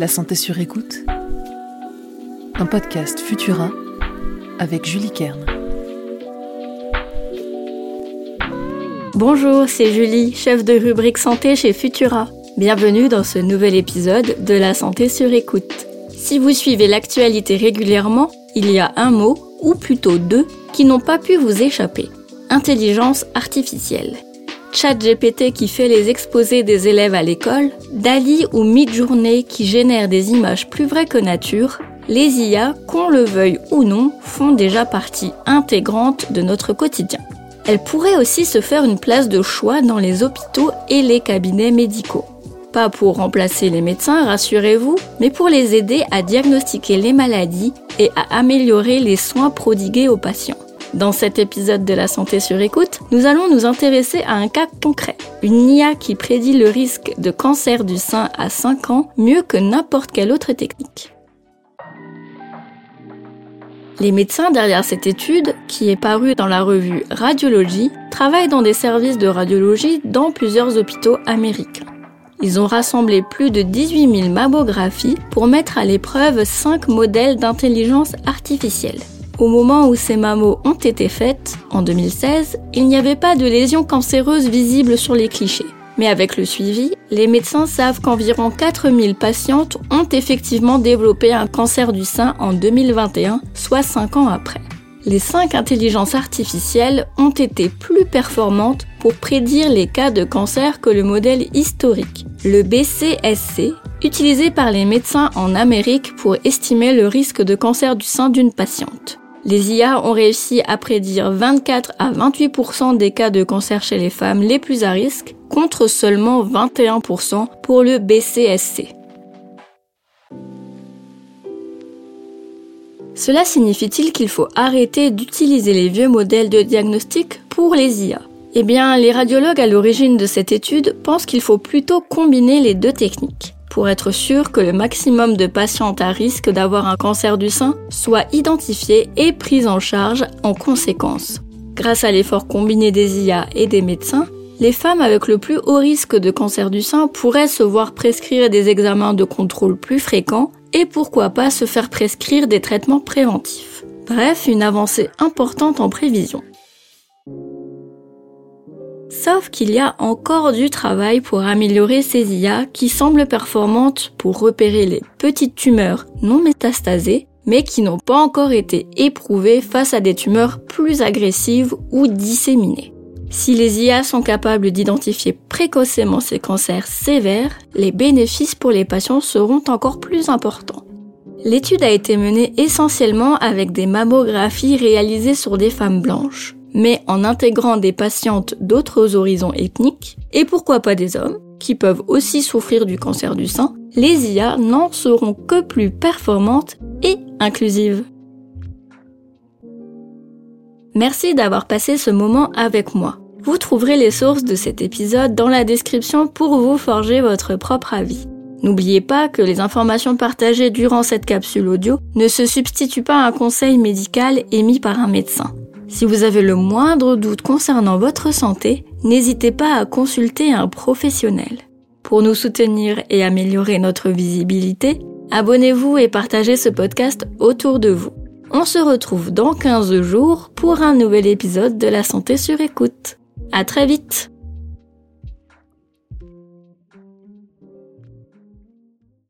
La santé sur écoute. Un podcast Futura avec Julie Kern. Bonjour, c'est Julie, chef de rubrique santé chez Futura. Bienvenue dans ce nouvel épisode de La santé sur écoute. Si vous suivez l'actualité régulièrement, il y a un mot, ou plutôt deux, qui n'ont pas pu vous échapper. Intelligence artificielle. ChatGPT qui fait les exposés des élèves à l'école, DALI ou Midjourney qui génèrent des images plus vraies que nature, les IA, qu'on le veuille ou non, font déjà partie intégrante de notre quotidien. Elles pourraient aussi se faire une place de choix dans les hôpitaux et les cabinets médicaux. Pas pour remplacer les médecins, rassurez-vous, mais pour les aider à diagnostiquer les maladies et à améliorer les soins prodigués aux patients. Dans cet épisode de la santé sur écoute, nous allons nous intéresser à un cas concret. Une IA qui prédit le risque de cancer du sein à 5 ans mieux que n'importe quelle autre technique. Les médecins derrière cette étude, qui est parue dans la revue Radiologie, travaillent dans des services de radiologie dans plusieurs hôpitaux américains. Ils ont rassemblé plus de 18 000 mammographies pour mettre à l'épreuve 5 modèles d'intelligence artificielle. Au moment où ces mammos ont été faites, en 2016, il n'y avait pas de lésions cancéreuses visibles sur les clichés. Mais avec le suivi, les médecins savent qu'environ 4000 patientes ont effectivement développé un cancer du sein en 2021, soit 5 ans après. Les 5 intelligences artificielles ont été plus performantes pour prédire les cas de cancer que le modèle historique, le BCSC, utilisé par les médecins en Amérique pour estimer le risque de cancer du sein d'une patiente. Les IA ont réussi à prédire 24 à 28% des cas de cancer chez les femmes les plus à risque, contre seulement 21% pour le BCSC. Cela signifie-t-il qu'il faut arrêter d'utiliser les vieux modèles de diagnostic pour les IA Eh bien, les radiologues à l'origine de cette étude pensent qu'il faut plutôt combiner les deux techniques pour être sûr que le maximum de patientes à risque d'avoir un cancer du sein soit identifié et pris en charge en conséquence. Grâce à l'effort combiné des IA et des médecins, les femmes avec le plus haut risque de cancer du sein pourraient se voir prescrire des examens de contrôle plus fréquents et pourquoi pas se faire prescrire des traitements préventifs. Bref, une avancée importante en prévision. Sauf qu'il y a encore du travail pour améliorer ces IA qui semblent performantes pour repérer les petites tumeurs non métastasées, mais qui n'ont pas encore été éprouvées face à des tumeurs plus agressives ou disséminées. Si les IA sont capables d'identifier précocement ces cancers sévères, les bénéfices pour les patients seront encore plus importants. L'étude a été menée essentiellement avec des mammographies réalisées sur des femmes blanches mais en intégrant des patientes d'autres horizons ethniques, et pourquoi pas des hommes, qui peuvent aussi souffrir du cancer du sein, les IA n'en seront que plus performantes et inclusives. Merci d'avoir passé ce moment avec moi. Vous trouverez les sources de cet épisode dans la description pour vous forger votre propre avis. N'oubliez pas que les informations partagées durant cette capsule audio ne se substituent pas à un conseil médical émis par un médecin. Si vous avez le moindre doute concernant votre santé, n'hésitez pas à consulter un professionnel. Pour nous soutenir et améliorer notre visibilité, abonnez-vous et partagez ce podcast autour de vous. On se retrouve dans 15 jours pour un nouvel épisode de la santé sur écoute. À très vite!